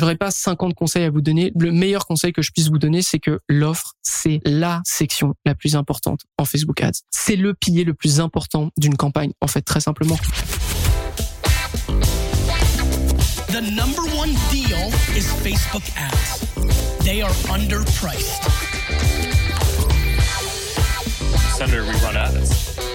j'aurais pas 50 conseils à vous donner. Le meilleur conseil que je puisse vous donner, c'est que l'offre, c'est la section la plus importante en Facebook Ads. C'est le pilier le plus important d'une campagne, en fait, très simplement. The number one deal is Facebook ads. They are underpriced. Senator, we run ads.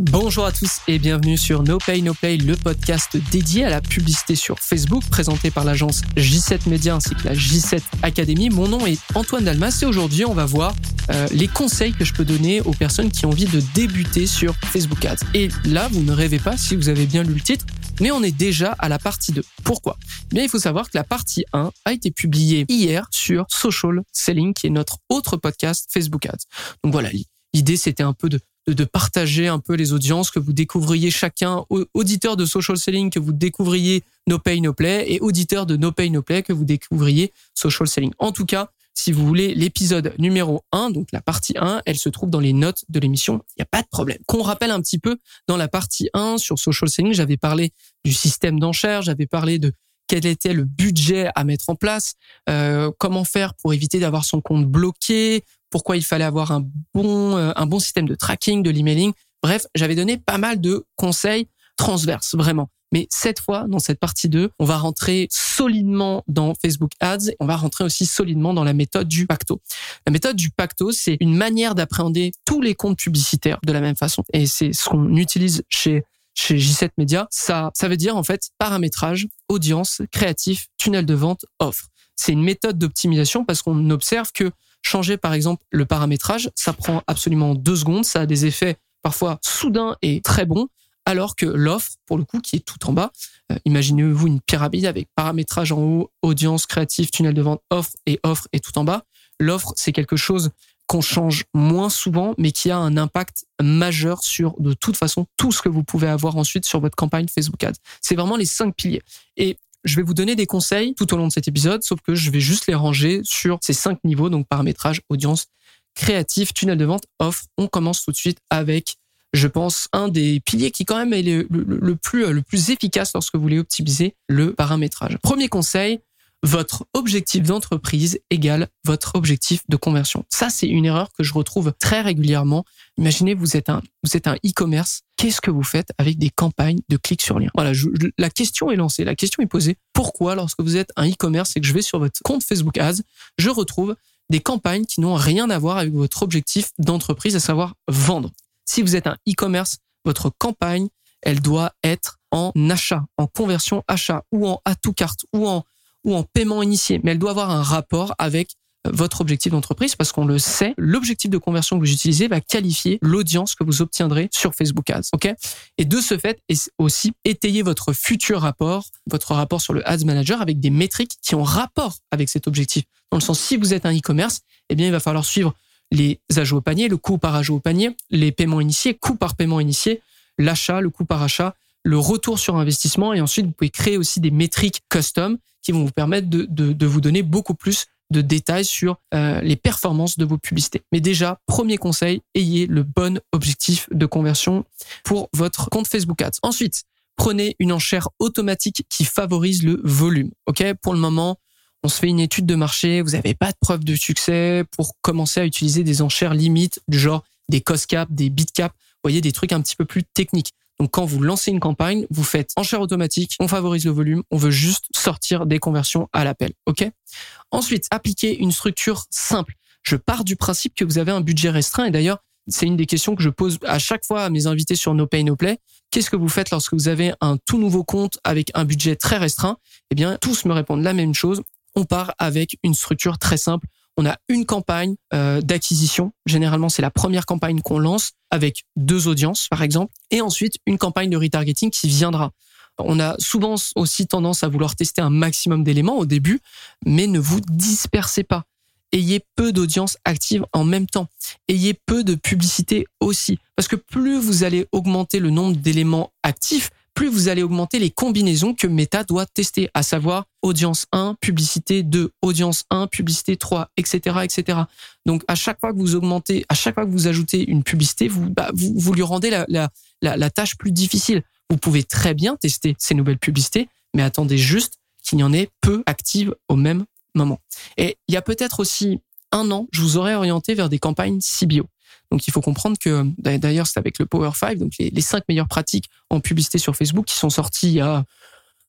Bonjour à tous et bienvenue sur No Pay No Play, le podcast dédié à la publicité sur Facebook, présenté par l'agence J7 Media ainsi que la J7 Academy. Mon nom est Antoine Dalmas et aujourd'hui on va voir euh, les conseils que je peux donner aux personnes qui ont envie de débuter sur Facebook Ads. Et là, vous ne rêvez pas si vous avez bien lu le titre, mais on est déjà à la partie 2. Pourquoi? Eh Bien, il faut savoir que la partie 1 a été publiée hier sur Social Selling, qui est notre autre podcast Facebook Ads. Donc voilà, l'idée c'était un peu de de partager un peu les audiences, que vous découvriez chacun, auditeur de social selling, que vous découvriez No Pay No Play, et auditeur de No Pay No Play, que vous découvriez social selling. En tout cas, si vous voulez l'épisode numéro 1, donc la partie 1, elle se trouve dans les notes de l'émission, il n'y a pas de problème. Qu'on rappelle un petit peu, dans la partie 1 sur social selling, j'avais parlé du système d'enchères, j'avais parlé de quel était le budget à mettre en place, euh, comment faire pour éviter d'avoir son compte bloqué, pourquoi il fallait avoir un bon, euh, un bon système de tracking, de l'emailing. Bref, j'avais donné pas mal de conseils transverses, vraiment. Mais cette fois, dans cette partie 2, on va rentrer solidement dans Facebook Ads. On va rentrer aussi solidement dans la méthode du pacto. La méthode du pacto, c'est une manière d'appréhender tous les comptes publicitaires de la même façon. Et c'est ce qu'on utilise chez chez J7 Media. Ça, ça veut dire en fait paramétrage, audience, créatif, tunnel de vente, offre. C'est une méthode d'optimisation parce qu'on observe que changer par exemple le paramétrage, ça prend absolument deux secondes, ça a des effets parfois soudains et très bons, alors que l'offre, pour le coup, qui est tout en bas, euh, imaginez-vous une pyramide avec paramétrage en haut, audience, créatif, tunnel de vente, offre et offre et tout en bas. L'offre, c'est quelque chose qu'on change moins souvent, mais qui a un impact majeur sur, de toute façon, tout ce que vous pouvez avoir ensuite sur votre campagne Facebook Ads. C'est vraiment les cinq piliers. Et je vais vous donner des conseils tout au long de cet épisode, sauf que je vais juste les ranger sur ces cinq niveaux, donc paramétrage, audience, créatif, tunnel de vente, offre. On commence tout de suite avec, je pense, un des piliers qui quand même est le, plus, le plus efficace lorsque vous voulez optimiser le paramétrage. Premier conseil, votre objectif d'entreprise égale votre objectif de conversion. Ça, c'est une erreur que je retrouve très régulièrement. Imaginez, vous êtes un, vous êtes un e-commerce. Qu'est-ce que vous faites avec des campagnes de clics sur lien? Voilà, la question est lancée, la question est posée. Pourquoi, lorsque vous êtes un e-commerce et que je vais sur votre compte Facebook Ads, je retrouve des campagnes qui n'ont rien à voir avec votre objectif d'entreprise, à savoir vendre? Si vous êtes un e-commerce, votre campagne, elle doit être en achat, en conversion achat, ou en à tout carte, ou en en paiement initié, mais elle doit avoir un rapport avec euh, votre objectif d'entreprise parce qu'on le sait, l'objectif de conversion que vous utilisez va qualifier l'audience que vous obtiendrez sur Facebook Ads. OK? Et de ce fait, aussi étayer votre futur rapport, votre rapport sur le Ads Manager avec des métriques qui ont rapport avec cet objectif. Dans le sens si vous êtes un e-commerce, eh bien il va falloir suivre les ajouts au panier, le coût par ajout au panier, les paiements initiés, coût par paiement initié, l'achat, le coût par achat, le retour sur investissement et ensuite vous pouvez créer aussi des métriques custom qui vont vous permettre de, de, vous donner beaucoup plus de détails sur euh, les performances de vos publicités. Mais déjà, premier conseil, ayez le bon objectif de conversion pour votre compte Facebook Ads. Ensuite, prenez une enchère automatique qui favorise le volume. Ok, pour le moment, on se fait une étude de marché, vous n'avez pas de preuve de succès pour commencer à utiliser des enchères limites du genre des cost cap, des bit cap, voyez des trucs un petit peu plus techniques. Donc quand vous lancez une campagne, vous faites enchère automatique, on favorise le volume, on veut juste sortir des conversions à l'appel. OK? Ensuite, appliquez une structure simple. Je pars du principe que vous avez un budget restreint et d'ailleurs, c'est une des questions que je pose à chaque fois à mes invités sur No Pay No Play. Qu'est-ce que vous faites lorsque vous avez un tout nouveau compte avec un budget très restreint? Eh bien, tous me répondent la même chose. On part avec une structure très simple on a une campagne euh, d'acquisition. Généralement, c'est la première campagne qu'on lance avec deux audiences, par exemple, et ensuite une campagne de retargeting qui viendra. On a souvent aussi tendance à vouloir tester un maximum d'éléments au début, mais ne vous dispersez pas. Ayez peu d'audience active en même temps. Ayez peu de publicité aussi. Parce que plus vous allez augmenter le nombre d'éléments actifs, plus vous allez augmenter les combinaisons que Meta doit tester, à savoir audience 1, publicité 2, audience 1, publicité 3, etc., etc. Donc, à chaque fois que vous augmentez, à chaque fois que vous ajoutez une publicité, vous, bah, vous, lui rendez la, la, la, tâche plus difficile. Vous pouvez très bien tester ces nouvelles publicités, mais attendez juste qu'il y en ait peu actives au même moment. Et il y a peut-être aussi un an, je vous aurais orienté vers des campagnes CBO. Donc il faut comprendre que d'ailleurs c'est avec le Power 5, donc les, cinq meilleures pratiques en publicité sur Facebook qui sont sorties il y a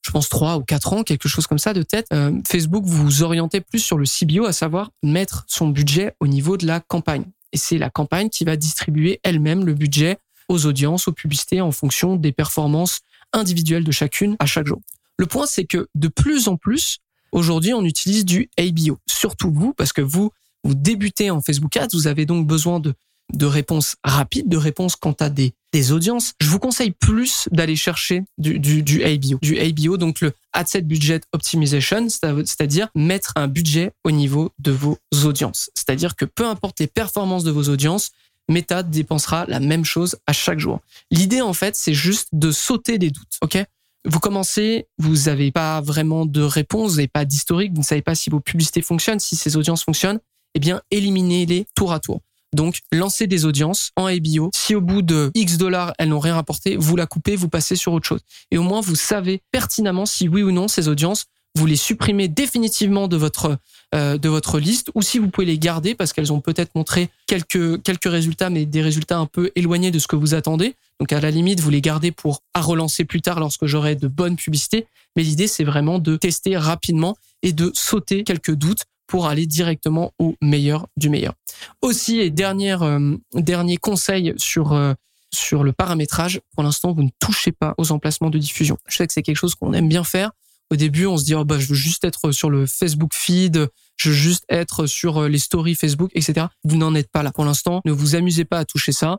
je pense trois ou quatre ans, quelque chose comme ça de tête. Euh, Facebook vous orientez plus sur le CBO, à savoir mettre son budget au niveau de la campagne. Et c'est la campagne qui va distribuer elle-même le budget aux audiences, aux publicités en fonction des performances individuelles de chacune à chaque jour. Le point, c'est que de plus en plus, aujourd'hui, on utilise du ABO. Surtout vous, parce que vous, vous débutez en Facebook Ads, vous avez donc besoin de, de réponses rapides, de réponses quant à des, des audiences. Je vous conseille plus d'aller chercher du, du, du ABO. Du ABO, donc le Adset Budget Optimization, c'est-à-dire mettre un budget au niveau de vos audiences. C'est-à-dire que peu importe les performances de vos audiences, Meta dépensera la même chose à chaque jour. L'idée, en fait, c'est juste de sauter des doutes, ok? Vous commencez, vous n'avez pas vraiment de réponse, vous n'avez pas d'historique, vous ne savez pas si vos publicités fonctionnent, si ces audiences fonctionnent, eh bien, éliminez-les tour à tour. Donc, lancez des audiences en ABO. Si au bout de X dollars, elles n'ont rien rapporté, vous la coupez, vous passez sur autre chose. Et au moins, vous savez pertinemment si oui ou non ces audiences, vous les supprimez définitivement de votre euh, de votre liste, ou si vous pouvez les garder parce qu'elles ont peut-être montré quelques quelques résultats, mais des résultats un peu éloignés de ce que vous attendez. Donc à la limite, vous les gardez pour à relancer plus tard lorsque j'aurai de bonnes publicités. Mais l'idée, c'est vraiment de tester rapidement et de sauter quelques doutes pour aller directement au meilleur du meilleur. Aussi, et dernière, euh, dernier conseil sur euh, sur le paramétrage, pour l'instant, vous ne touchez pas aux emplacements de diffusion. Je sais que c'est quelque chose qu'on aime bien faire. Au début, on se dit, oh, bah, je veux juste être sur le Facebook feed, je veux juste être sur euh, les stories Facebook, etc. Vous n'en êtes pas là. Pour l'instant, ne vous amusez pas à toucher ça.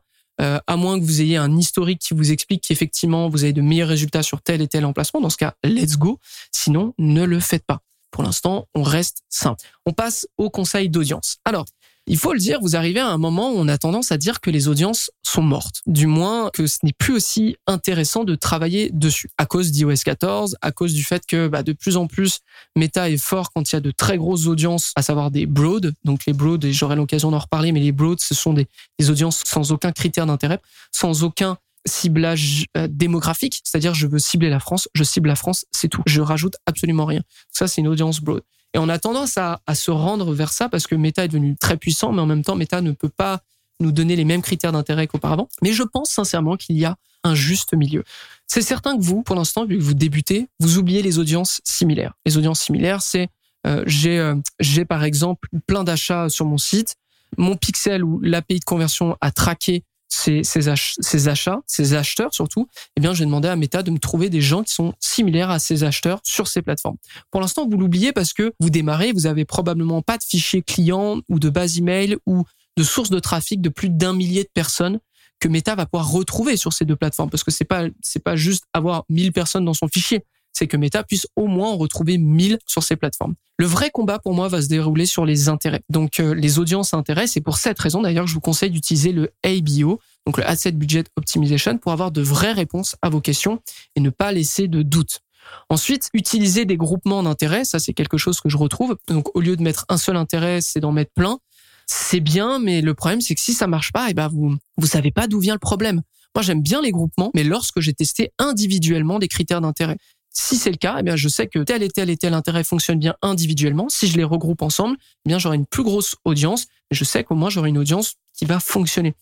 À moins que vous ayez un historique qui vous explique qu'effectivement vous avez de meilleurs résultats sur tel et tel emplacement. Dans ce cas, let's go. Sinon, ne le faites pas. Pour l'instant, on reste simple. On passe au conseil d'audience. Alors, il faut le dire, vous arrivez à un moment où on a tendance à dire que les audiences sont mortes. Du moins, que ce n'est plus aussi intéressant de travailler dessus. À cause d'iOS 14, à cause du fait que bah, de plus en plus, Meta est fort quand il y a de très grosses audiences, à savoir des broad. Donc les broad, et j'aurai l'occasion d'en reparler, mais les broad, ce sont des, audiences sans aucun critère d'intérêt, sans aucun ciblage euh, démographique, c'est-à-dire je veux cibler la France, je cible la France, c'est tout. Je rajoute absolument rien. Ça, c'est une audience broad. Et on a tendance à, se rendre vers ça parce que Meta est devenu très puissant, mais en même temps, Meta ne peut pas nous donner les mêmes critères d'intérêt qu'auparavant. Mais je pense sincèrement qu'il y a un juste milieu. C'est certain que vous, pour l'instant, vu que vous débutez, vous oubliez les audiences similaires. Les audiences similaires, c'est euh, j'ai euh, j'ai par exemple plein d'achats sur mon site, mon pixel ou l'API de conversion a traqué ces, ces, achats, ces acheteurs surtout, eh bien, j'ai demandé à Meta de me trouver des gens qui sont similaires à ces acheteurs sur ces plateformes. Pour l'instant, vous l'oubliez parce que vous démarrez, vous avez probablement pas de fichier client ou de base email ou de source de trafic de plus d'un millier de personnes que Meta va pouvoir retrouver sur ces deux plateformes parce que c'est pas c'est pas juste avoir 1000 personnes dans son fichier c'est que Meta puisse au moins en retrouver 1000 sur ces plateformes. Le vrai combat pour moi va se dérouler sur les intérêts. Donc euh, les audiences intéressent et pour cette raison d'ailleurs je vous conseille d'utiliser le ABO, donc le Asset Budget Optimization pour avoir de vraies réponses à vos questions et ne pas laisser de doutes. Ensuite, utiliser des groupements d'intérêts, ça c'est quelque chose que je retrouve. Donc au lieu de mettre un seul intérêt, c'est d'en mettre plein. C'est bien, mais le problème c'est que si ça marche pas, et eh ben vous vous savez pas d'où vient le problème. Moi, j'aime bien les groupements, mais lorsque j'ai testé individuellement des critères d'intérêt. Si c'est le cas, eh bien, je sais que tel et tel et tel intérêt fonctionne bien individuellement. Si je les regroupe ensemble, eh bien, j'aurai une plus grosse audience. Je sais qu'au moins, j'aurai une audience qui va fonctionner.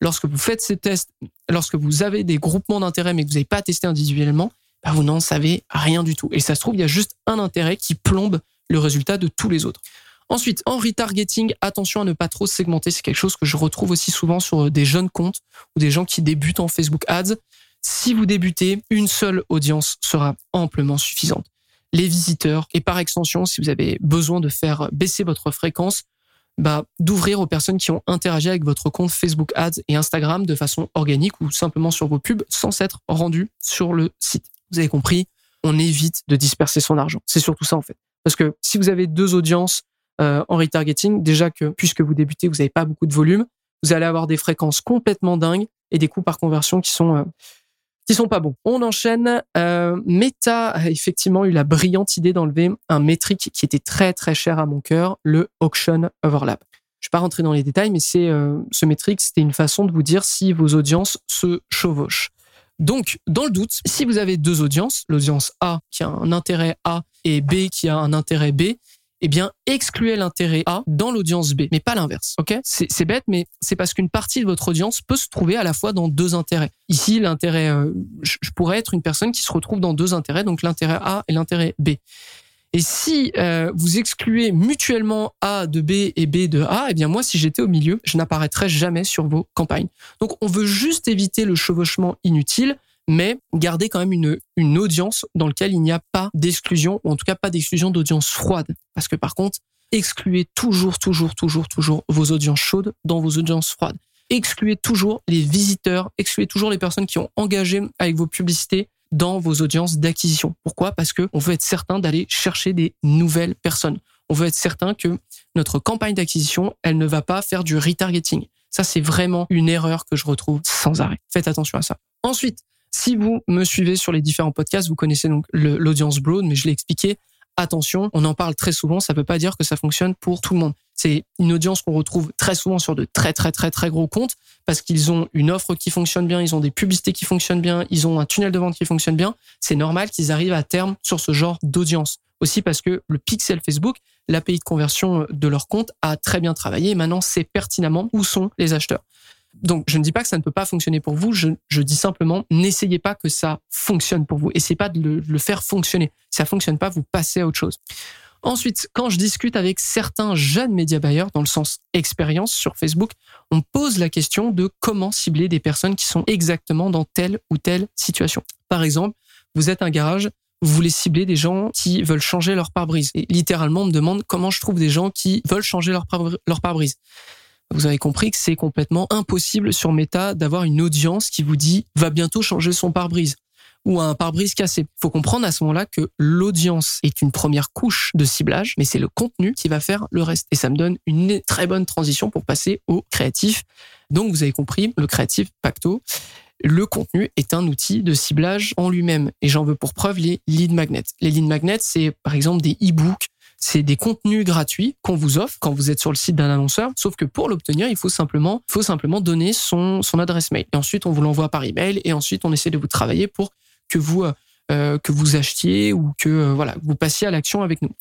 Lorsque vous faites ces tests, lorsque vous avez des groupements d'intérêts, mais que vous n'avez pas testé individuellement, bah, vous n'en savez rien du tout. Et ça se trouve, il y a juste un intérêt qui plombe le résultat de tous les autres. Ensuite, en retargeting, attention à ne pas trop segmenter. C'est quelque chose que je retrouve aussi souvent sur des jeunes comptes ou des gens qui débutent en Facebook Ads. Si vous débutez, une seule audience sera amplement suffisante. Les visiteurs, et par extension, si vous avez besoin de faire baisser votre fréquence, bah, d'ouvrir aux personnes qui ont interagi avec votre compte Facebook Ads et Instagram de façon organique ou simplement sur vos pubs sans s'être rendu sur le site. Vous avez compris, on évite de disperser son argent. C'est surtout ça en fait. Parce que si vous avez deux audiences euh, en retargeting, déjà que puisque vous débutez, vous n'avez pas beaucoup de volume, vous allez avoir des fréquences complètement dingues et des coûts par conversion qui sont euh, qui sont pas bons. On enchaîne. Euh, Meta a effectivement eu la brillante idée d'enlever un métrique qui était très très cher à mon cœur, le auction overlap. Je vais pas rentrer dans les détails, mais c'est euh, ce métrique, c'était une façon de vous dire si vos audiences se chevauchent. Donc, dans le doute, si vous avez deux audiences, l'audience A qui a un intérêt A et B qui a un intérêt B, eh bien, excluez l'intérêt A dans l'audience B, mais pas l'inverse. Ok? C'est bête, mais c'est parce qu'une partie de votre audience peut se trouver à la fois dans deux intérêts. Ici, l'intérêt, euh, je, pourrais être une personne qui se retrouve dans deux intérêts, donc l'intérêt A et l'intérêt B. Et si euh, vous excluez mutuellement A de B et B de A, eh bien moi, si j'étais au milieu, je n'apparaîtrais jamais sur vos campagnes. Donc, on veut juste éviter le chevauchement inutile mais garder quand même une, une audience dans laquelle il n'y a pas d'exclusion, ou en tout cas pas d'exclusion d'audience froide. Parce que par contre, excluez toujours, toujours, toujours, toujours vos audiences chaudes dans vos audiences froides. Excluez toujours les visiteurs, excluez toujours les personnes qui ont engagé avec vos publicités dans vos audiences d'acquisition. Pourquoi? Parce que on veut être certain d'aller chercher des nouvelles personnes. On veut être certain que notre campagne d'acquisition, elle ne va pas faire du retargeting. Ça, c'est vraiment une erreur que je retrouve sans arrêt. Faites attention à ça. Ensuite, si vous me suivez sur les différents podcasts, vous connaissez donc l'audience broad, mais je l'ai expliqué. Attention, on en parle très souvent, ça ne veut pas dire que ça fonctionne pour tout le monde. C'est une audience qu'on retrouve très souvent sur de très très très très gros comptes parce qu'ils ont une offre qui fonctionne bien, ils ont des publicités qui fonctionnent bien, ils ont un tunnel de vente qui fonctionne bien. C'est normal qu'ils arrivent à terme sur ce genre d'audience. Aussi parce que le pixel Facebook, l'API de conversion de leur compte a très bien travaillé maintenant c'est pertinemment où sont les acheteurs. Donc, je ne dis pas que ça ne peut pas fonctionner pour vous. Je, dis simplement, n'essayez pas que ça fonctionne pour vous. Essayez pas de le, faire fonctionner. Si ça fonctionne pas, vous passez à autre chose. Ensuite, quand je discute avec certains jeunes média buyers, dans le sens expérience sur Facebook, on pose la question de comment cibler des personnes qui sont exactement dans telle ou telle situation. Par exemple, vous êtes un garage, vous voulez cibler des gens qui veulent changer leur pare-brise. Et littéralement, on me demande comment je trouve des gens qui veulent changer leur pare-brise vous avez compris que c'est complètement impossible sur Meta d'avoir une audience qui vous dit va bientôt changer son pare-brise ou un pare-brise cassé. Faut comprendre à ce moment-là que l'audience est une première couche de ciblage, mais c'est le contenu qui va faire le reste. Et ça me donne une très bonne transition pour passer au créatif. Donc vous avez compris, le créatif Pacto, le contenu est un outil de ciblage en lui-même. Et j'en veux pour preuve les lead magnets. Les lead magnets, c'est par exemple des e-books c'est des contenus gratuits qu'on vous offre quand vous êtes sur le site d'un annonceur. Sauf que pour l'obtenir, il faut simplement, faut simplement donner son, son adresse mail. Et ensuite, on vous l'envoie par email. Et ensuite, on essaie de vous travailler pour que vous, euh, que vous achetiez ou que, euh, voilà, vous passiez à l'action avec nous.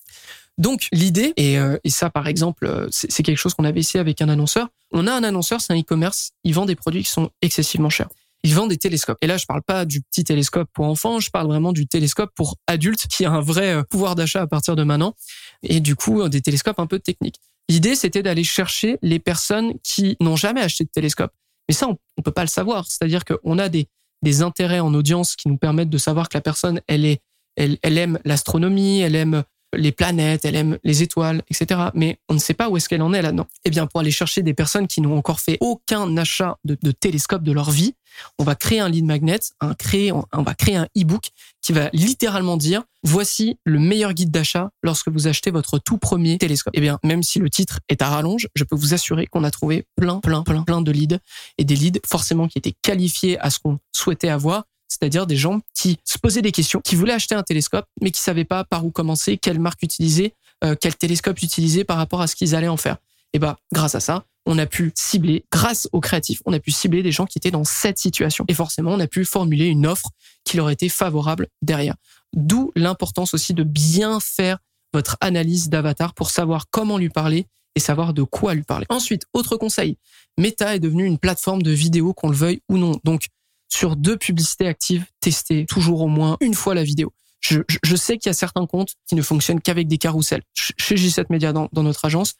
Donc l'idée, et, euh, et, ça par exemple, c'est quelque chose qu'on avait essayé avec un annonceur. On a un annonceur, c'est un e-commerce, il vend des produits qui sont excessivement chers ils vendent des télescopes. Et là, je parle pas du petit télescope pour enfants, je parle vraiment du télescope pour adultes qui a un vrai euh, pouvoir d'achat à partir de maintenant. Et du coup, euh, des télescopes un peu techniques. L'idée, c'était d'aller chercher les personnes qui n'ont jamais acheté de télescope. Mais ça, on, ne peut pas le savoir. C'est-à-dire qu'on a des, des intérêts en audience qui nous permettent de savoir que la personne, elle est, elle aime l'astronomie, elle aime les planètes, elle aime les étoiles, etc. Mais on ne sait pas où est-ce qu'elle en est là-dedans. Eh bien, pour aller chercher des personnes qui n'ont encore fait aucun achat de, télescope de leur vie, on va créer un lead magnet, un créer, on, va créer un e-book qui va littéralement dire voici le meilleur guide d'achat lorsque vous achetez votre tout premier télescope. Eh bien, même si le titre est à rallonge, je peux vous assurer qu'on a trouvé plein, plein, plein, plein de leads et des leads forcément qui étaient qualifiés à ce qu'on souhaitait avoir c'est-à-dire des gens qui se posaient des questions, qui voulaient acheter un télescope, mais qui savaient pas par où commencer, quelle marque utiliser, euh, quel télescope utiliser par rapport à ce qu'ils allaient en faire. Et bah, grâce à ça, on a pu cibler, grâce aux créatifs, on a pu cibler des gens qui étaient dans cette situation. Et forcément, on a pu formuler une offre qui leur était favorable derrière. D'où l'importance aussi de bien faire votre analyse d'avatar pour savoir comment lui parler et savoir de quoi lui parler. Ensuite, autre conseil, Meta est devenue une plateforme de vidéo qu'on le veuille ou non. Donc, sur deux publicités actives, testez toujours au moins une fois la vidéo. Je, sais qu'il y a certains comptes qui ne fonctionnent qu'avec des carousels. Chez G7 Media, dans, dans notre agence,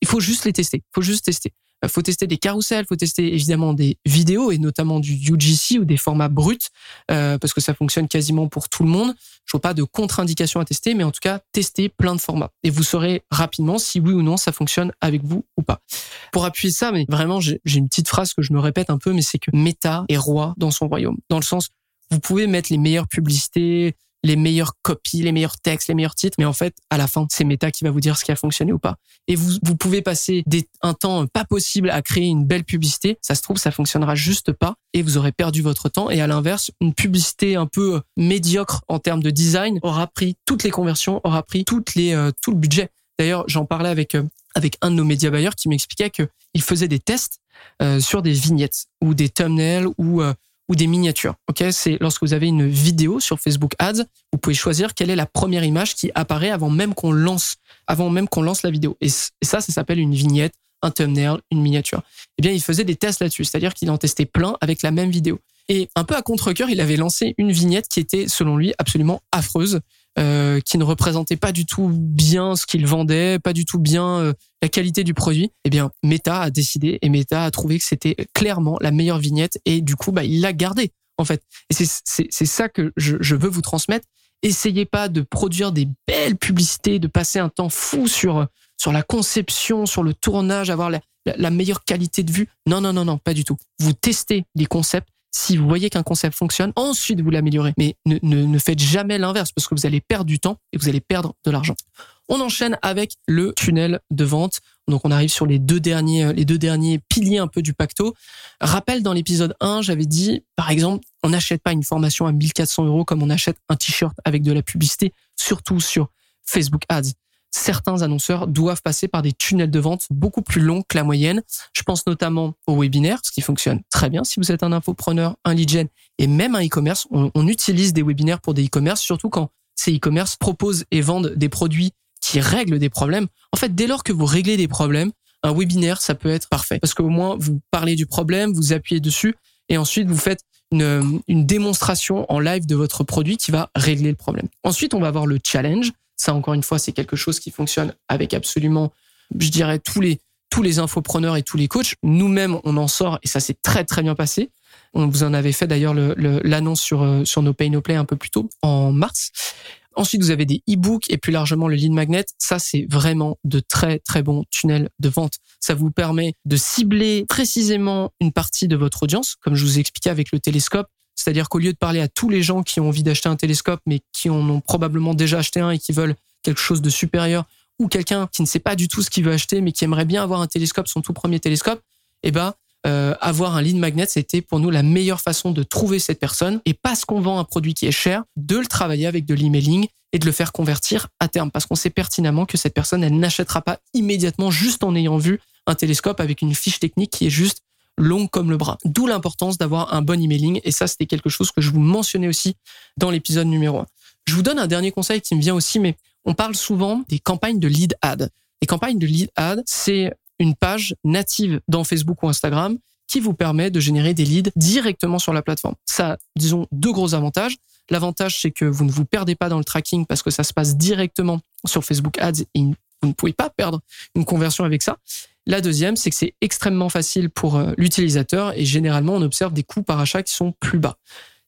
il faut juste les tester. Il faut juste tester. Il faut tester des carousels, faut tester évidemment des vidéos et notamment du UGC ou des formats bruts euh, parce que ça fonctionne quasiment pour tout le monde. Je vois pas de contre-indication à tester, mais en tout cas, tester plein de formats et vous saurez rapidement si oui ou non ça fonctionne avec vous ou pas. Pour appuyer ça, mais vraiment, j'ai une petite phrase que je me répète un peu, mais c'est que Meta est roi dans son royaume. Dans le sens, vous pouvez mettre les meilleures publicités, les meilleures copies, les meilleurs textes, les meilleurs titres. Mais en fait, à la fin, c'est Meta qui va vous dire ce qui a fonctionné ou pas. Et vous, vous pouvez passer des, un temps pas possible à créer une belle publicité. Ça se trouve, ça fonctionnera juste pas et vous aurez perdu votre temps. Et à l'inverse, une publicité un peu médiocre en termes de design aura pris toutes les conversions, aura pris toutes les, euh, tout le budget. D'ailleurs, j'en parlais avec, euh, avec un de nos médias bailleurs qui m'expliquait qu'il faisait des tests euh, sur des vignettes ou des thumbnails ou ou des miniatures. Ok, c'est lorsque vous avez une vidéo sur Facebook Ads, vous pouvez choisir quelle est la première image qui apparaît avant même qu'on lance, avant même qu'on lance la vidéo. Et, ça, ça s'appelle une vignette, un thumbnail, une miniature. Eh bien, il faisait des tests là-dessus, c'est-à-dire qu'il en testait plein avec la même vidéo. Et un peu à contre-cœur, il avait lancé une vignette qui était, selon lui, absolument affreuse. Euh, qui ne représentait pas du tout bien ce qu'il vendait, pas du tout bien euh, la qualité du produit, eh bien Meta a décidé et Meta a trouvé que c'était clairement la meilleure vignette et du coup bah il l'a gardée en fait. Et c'est ça que je, je veux vous transmettre. Essayez pas de produire des belles publicités, de passer un temps fou sur sur la conception, sur le tournage, avoir la, la meilleure qualité de vue. Non non non non, pas du tout. Vous testez des concepts si vous voyez qu'un concept fonctionne, ensuite vous l'améliorez. Mais ne, faites jamais l'inverse parce que vous allez perdre du temps et vous allez perdre de l'argent. On enchaîne avec le tunnel de vente. Donc on arrive sur les deux derniers, euh, les deux derniers piliers un peu du pacto. Rappel dans l'épisode 1, j'avais dit, par exemple, on n'achète pas une formation à 1400 euros comme on achète un t-shirt avec de la publicité, surtout sur Facebook Ads certains annonceurs doivent passer par des tunnels de vente beaucoup plus longs que la moyenne. Je pense notamment au webinaire, ce qui fonctionne très bien si vous êtes un infopreneur, un lead gen et même un e-commerce. On, utilise des webinaires pour des e-commerce, surtout quand ces e-commerce proposent et vendent des produits qui règlent des problèmes. En fait, dès lors que vous réglez des problèmes, un webinaire, ça peut être parfait. Parce qu'au moins, vous parlez du problème, vous appuyez dessus, et ensuite, vous faites une, une démonstration en live de votre produit qui va régler le problème. Ensuite, on va avoir le challenge. Ça, encore une fois, c'est quelque chose qui fonctionne avec absolument, je dirais, tous les, tous les infopreneurs et tous les coachs. Nous-mêmes, on en sort et ça s'est très, très bien passé. On vous en avait fait d'ailleurs l'annonce sur, euh, sur nos Pay No Play un peu plus tôt, en mars. Ensuite, vous avez des e-books et plus largement le lead magnet. Ça, c'est vraiment de très, très bons tunnels de vente. Ça vous permet de cibler précisément une partie de votre audience, comme je vous ai expliqué avec le télescope. C'est-à-dire qu'au lieu de parler à tous les gens qui ont envie d'acheter un télescope, mais qui en ont probablement déjà acheté un et qui veulent quelque chose de supérieur, ou quelqu'un qui ne sait pas du tout ce qu'il veut acheter, mais qui aimerait bien avoir un télescope, son tout premier télescope, eh ben, euh, avoir un lead magnet, c'était pour nous la meilleure façon de trouver cette personne. Et parce qu'on vend un produit qui est cher, de le travailler avec de l'emailing et de le faire convertir à terme. Parce qu'on sait pertinemment que cette personne, elle n'achètera pas immédiatement juste en ayant vu un télescope avec une fiche technique qui est juste longue comme le bras. D'où l'importance d'avoir un bon emailing. Et ça, c'était quelque chose que je vous mentionnais aussi dans l'épisode numéro 1. Je vous donne un dernier conseil qui me vient aussi, mais on parle souvent des campagnes de lead ad. Les campagnes de lead ad, c'est une page native dans Facebook ou Instagram qui vous permet de générer des leads directement sur la plateforme. Ça, disons, deux gros avantages. L'avantage, c'est que vous ne vous perdez pas dans le tracking parce que ça se passe directement sur Facebook Ads et vous ne pouvez pas perdre une conversion avec ça. La deuxième, c'est que c'est extrêmement facile pour euh, l'utilisateur et généralement on observe des coûts par achat qui sont plus bas.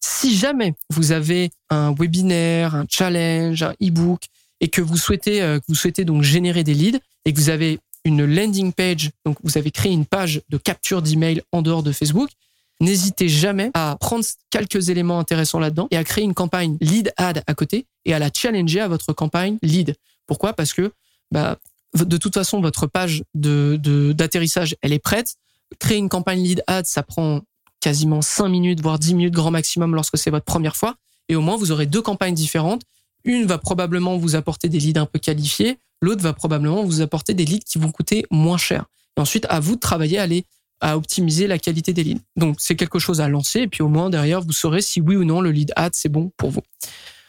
Si jamais vous avez un webinaire, un challenge, un e-book et que vous souhaitez euh, que vous souhaitez donc générer des leads et que vous avez une landing page, donc vous avez créé une page de capture d'email en dehors de Facebook, n'hésitez jamais à prendre quelques éléments intéressants là-dedans et à créer une campagne lead ad à côté et à la challenger à votre campagne lead. Pourquoi? Parce que bah, de toute façon, votre page d'atterrissage, elle est prête. Créer une campagne lead ad, ça prend quasiment 5 minutes, voire 10 minutes grand maximum lorsque c'est votre première fois. Et au moins, vous aurez deux campagnes différentes. Une va probablement vous apporter des leads un peu qualifiés. L'autre va probablement vous apporter des leads qui vont coûter moins cher. Et ensuite, à vous de travailler à à optimiser la qualité des leads. Donc, c'est quelque chose à lancer. Et puis, au moins, derrière, vous saurez si oui ou non le lead ad, c'est bon pour vous.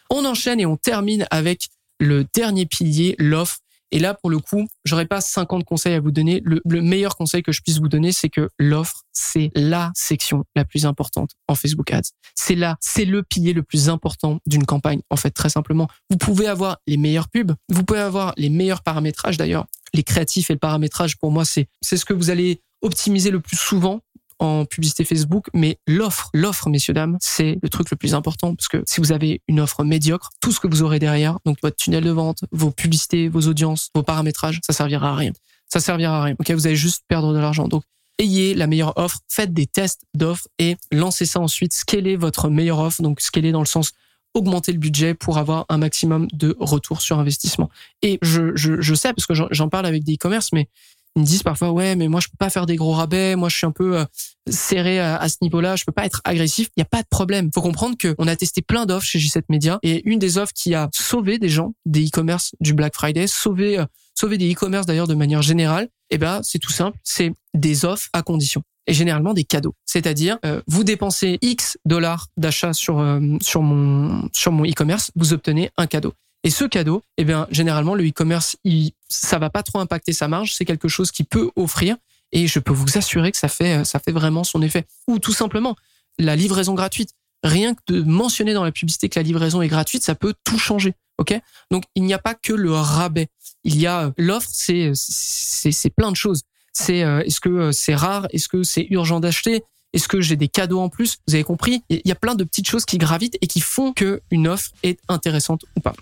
On enchaîne et on termine avec le dernier pilier, l'offre. Et là, pour le coup, j'aurais pas 50 conseils à vous donner. Le, meilleur conseil que je puisse vous donner, c'est que l'offre, c'est la section la plus importante en Facebook Ads. C'est là, c'est le pilier le plus important d'une campagne. En fait, très simplement, vous pouvez avoir les meilleures pubs, vous pouvez avoir les meilleurs paramétrages d'ailleurs. Les créatifs et le paramétrage, pour moi, c'est c'est ce que vous allez optimiser le plus souvent en publicité Facebook, mais l'offre, l'offre, messieurs, dames, c'est le truc le plus important parce que si vous avez une offre médiocre, tout ce que vous aurez derrière, donc votre tunnel de vente, vos publicités, vos audiences, vos paramétrages, ça servira à rien. Ça servira à rien. Vous allez juste perdre de l'argent. Donc, ayez la meilleure offre, faites des tests d'offres et lancez ça ensuite. Scalez votre meilleure offre, donc scaler dans le sens augmenter le budget pour avoir un maximum de retour sur investissement. Et je, je, je sais, parce que j'en parle avec des e-commerce, mais ils me disent parfois ouais mais moi je peux pas faire des gros rabais moi je suis un peu euh, serré à, ce niveau-là je peux pas être agressif il y a pas de problème faut comprendre que on a testé plein d'offres chez J7 Media et une des offres qui a sauvé des gens des e-commerce du Black Friday sauvé euh, sauvé des e-commerce d'ailleurs de manière générale eh ben c'est tout simple c'est des offres à condition est généralement des cadeaux. C'est-à-dire, euh, vous dépensez X dollars d'achat sur sur mon sur mon e-commerce, vous obtenez un cadeau. Et ce cadeau, eh bien, généralement, le e-commerce, il, ça va pas trop impacter sa marge. C'est quelque chose qui peut offrir, et je peux vous assurer que ça fait ça fait vraiment son effet. Ou tout simplement la livraison gratuite. Rien que de mentionner dans la publicité que la livraison est gratuite, ça peut tout changer. Ok? Donc il n'y a pas que le rabais. Il y a l'offre, c'est c'est plein de choses. C'est euh, est-ce que euh, c'est rare? Est-ce que c'est urgent d'acheter? Est-ce que j'ai des cadeaux en plus? Vous avez compris? Il y a plein de petites choses qui gravitent et qui font que une offre est intéressante ou pas.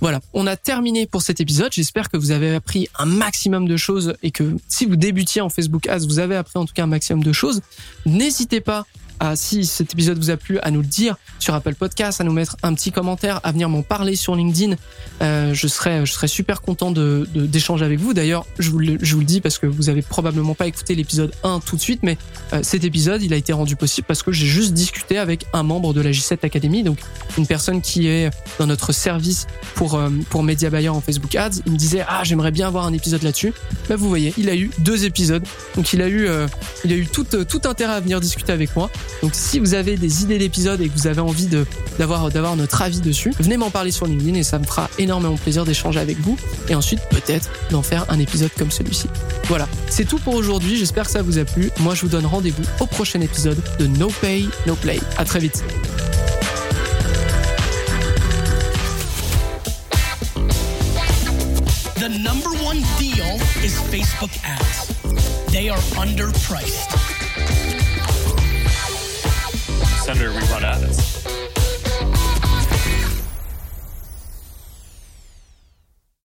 Voilà, on a terminé pour cet épisode. J'espère que vous avez appris un maximum de choses et que si vous débutiez en Facebook Ads, vous avez appris en tout cas un maximum de choses. N'hésitez pas à, si cet épisode vous a plu, à nous le dire sur Apple Podcast, à nous mettre un petit commentaire, à venir m'en parler sur LinkedIn. Euh, je serais, je serais super content de d'échanger avec vous. D'ailleurs, je vous, le, je vous le dis parce que vous avez probablement pas écouté l'épisode 1 tout de suite, mais euh, cet épisode, il a été rendu possible parce que j'ai juste discuté avec un membre de la J7 Academy, donc une personne qui est dans notre service pour euh, pour Media Buyer en Facebook Ads. Il me disait ah j'aimerais bien avoir un épisode là-dessus. Ben, vous voyez, il a eu deux épisodes, donc il a eu euh, il a eu tout tout intérêt à venir discuter avec moi. Donc si vous avez des idées d'épisodes et que vous avez envie d'avoir d'avoir notre avis dessus, venez m'en parler sur LinkedIn et ça me fera énormément plaisir d'échanger avec vous et ensuite peut-être d'en faire un épisode comme celui-ci. Voilà, c'est tout pour aujourd'hui, j'espère que ça vous a plu. Moi je vous donne rendez-vous au prochain épisode de No Pay No Play. À très vite. Senator, we run ads.